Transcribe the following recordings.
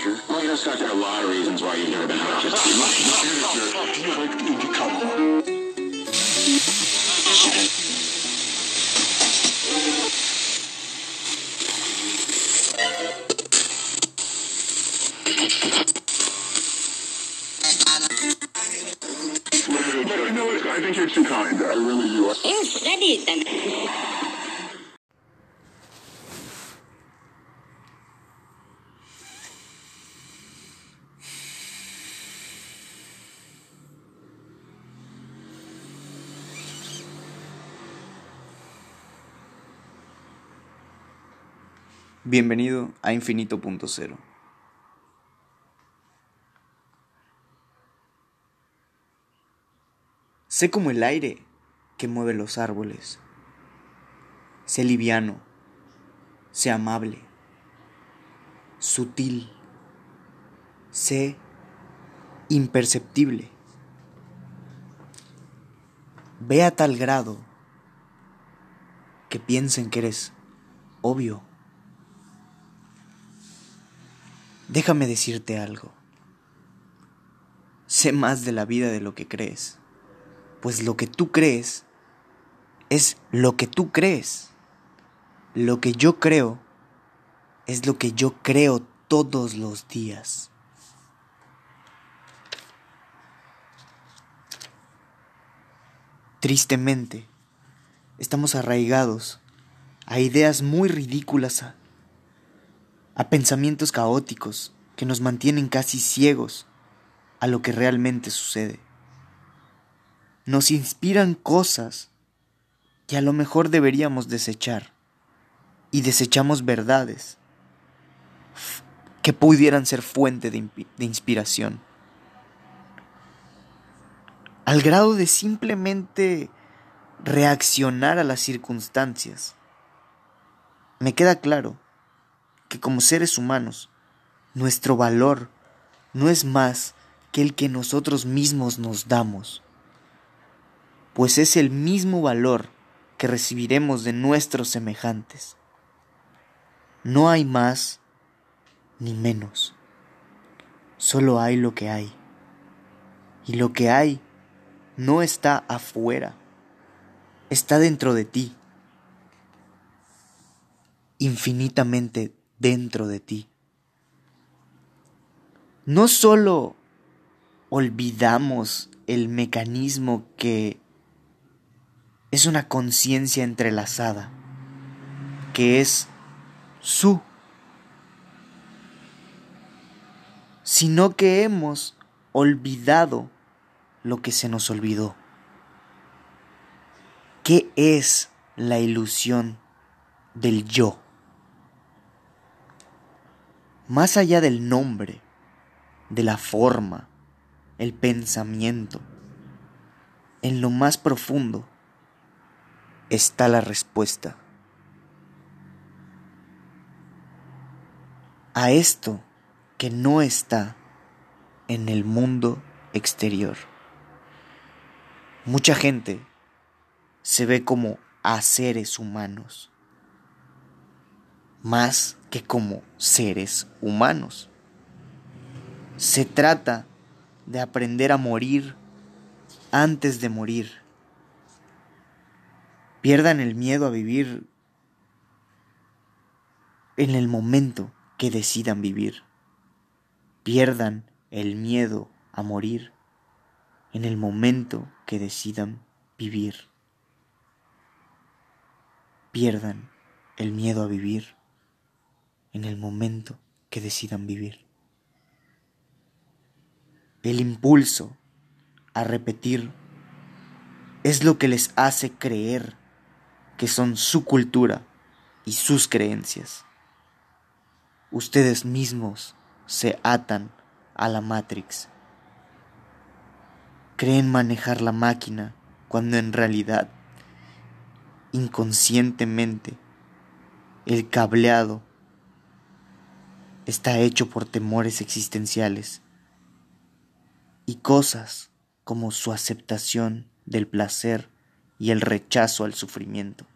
danger. Well, you know, Scott, there are a lot of reasons why you've never been out. Just Do you like Indie color? You know what? I think you're too kind. I really do. You studied them. Bienvenido a Infinito Punto Cero. Sé como el aire que mueve los árboles. Sé liviano, sé amable, sutil, sé imperceptible. Ve a tal grado que piensen que eres obvio. Déjame decirte algo. Sé más de la vida de lo que crees, pues lo que tú crees es lo que tú crees. Lo que yo creo es lo que yo creo todos los días. Tristemente, estamos arraigados a ideas muy ridículas, a, pensamientos caóticos que nos mantienen casi ciegos a lo que realmente sucede. Nos inspiran cosas que a lo mejor deberíamos desechar y desechamos verdades que pudieran ser fuente de, de inspiración. Al grado de simplemente reaccionar a las circunstancias. Me queda claro que como seres humanos, nuestro valor no es más que el que nosotros mismos nos damos, pues es el mismo valor que recibiremos de nuestros semejantes. No hay más ni menos, solo hay lo que hay, y lo que hay no está afuera, está dentro de ti, infinitamente dentro de ti. No solo olvidamos el mecanismo que es una conciencia entrelazada, que es su, sino que hemos olvidado lo que se nos olvidó. ¿Qué es la ilusión del yo? Más allá del nombre, de la forma, el pensamiento, en lo más profundo está la respuesta. A esto que no está en el mundo exterior. Mucha gente se ve como a seres humanos, más que como seres humanos. Se trata de aprender a morir antes de morir. Pierdan el miedo a vivir en el momento que decidan vivir. Pierdan el miedo a morir en el momento que decidan vivir. Pierdan el miedo a vivir en el momento que decidan vivir. El impulso a repetir es lo que les hace creer que son su cultura y sus creencias. Ustedes mismos se atan a la Matrix. Creen manejar la máquina cuando en realidad, inconscientemente, el cableado está hecho por temores existenciales y cosas como su aceptación del placer y el rechazo al sufrimiento.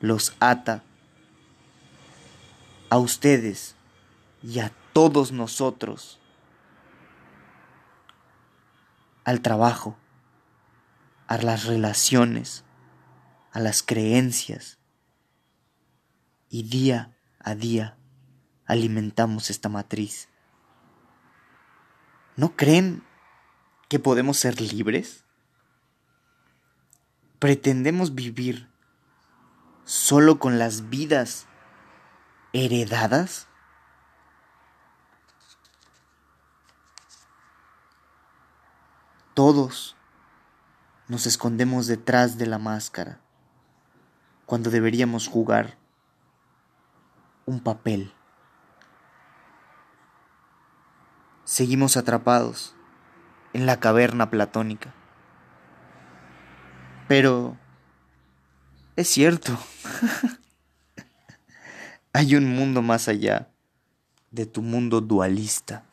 Los ata a ustedes y a todos nosotros al trabajo, a las relaciones, a las creencias. Y día a día alimentamos esta matriz. ¿No creen que podemos ser libres? ¿Pretendemos vivir solo con las vidas heredadas? Todos nos escondemos detrás de la máscara cuando deberíamos jugar un papel. Seguimos atrapados en la caverna platónica. Pero es cierto, hay un mundo más allá de tu mundo dualista.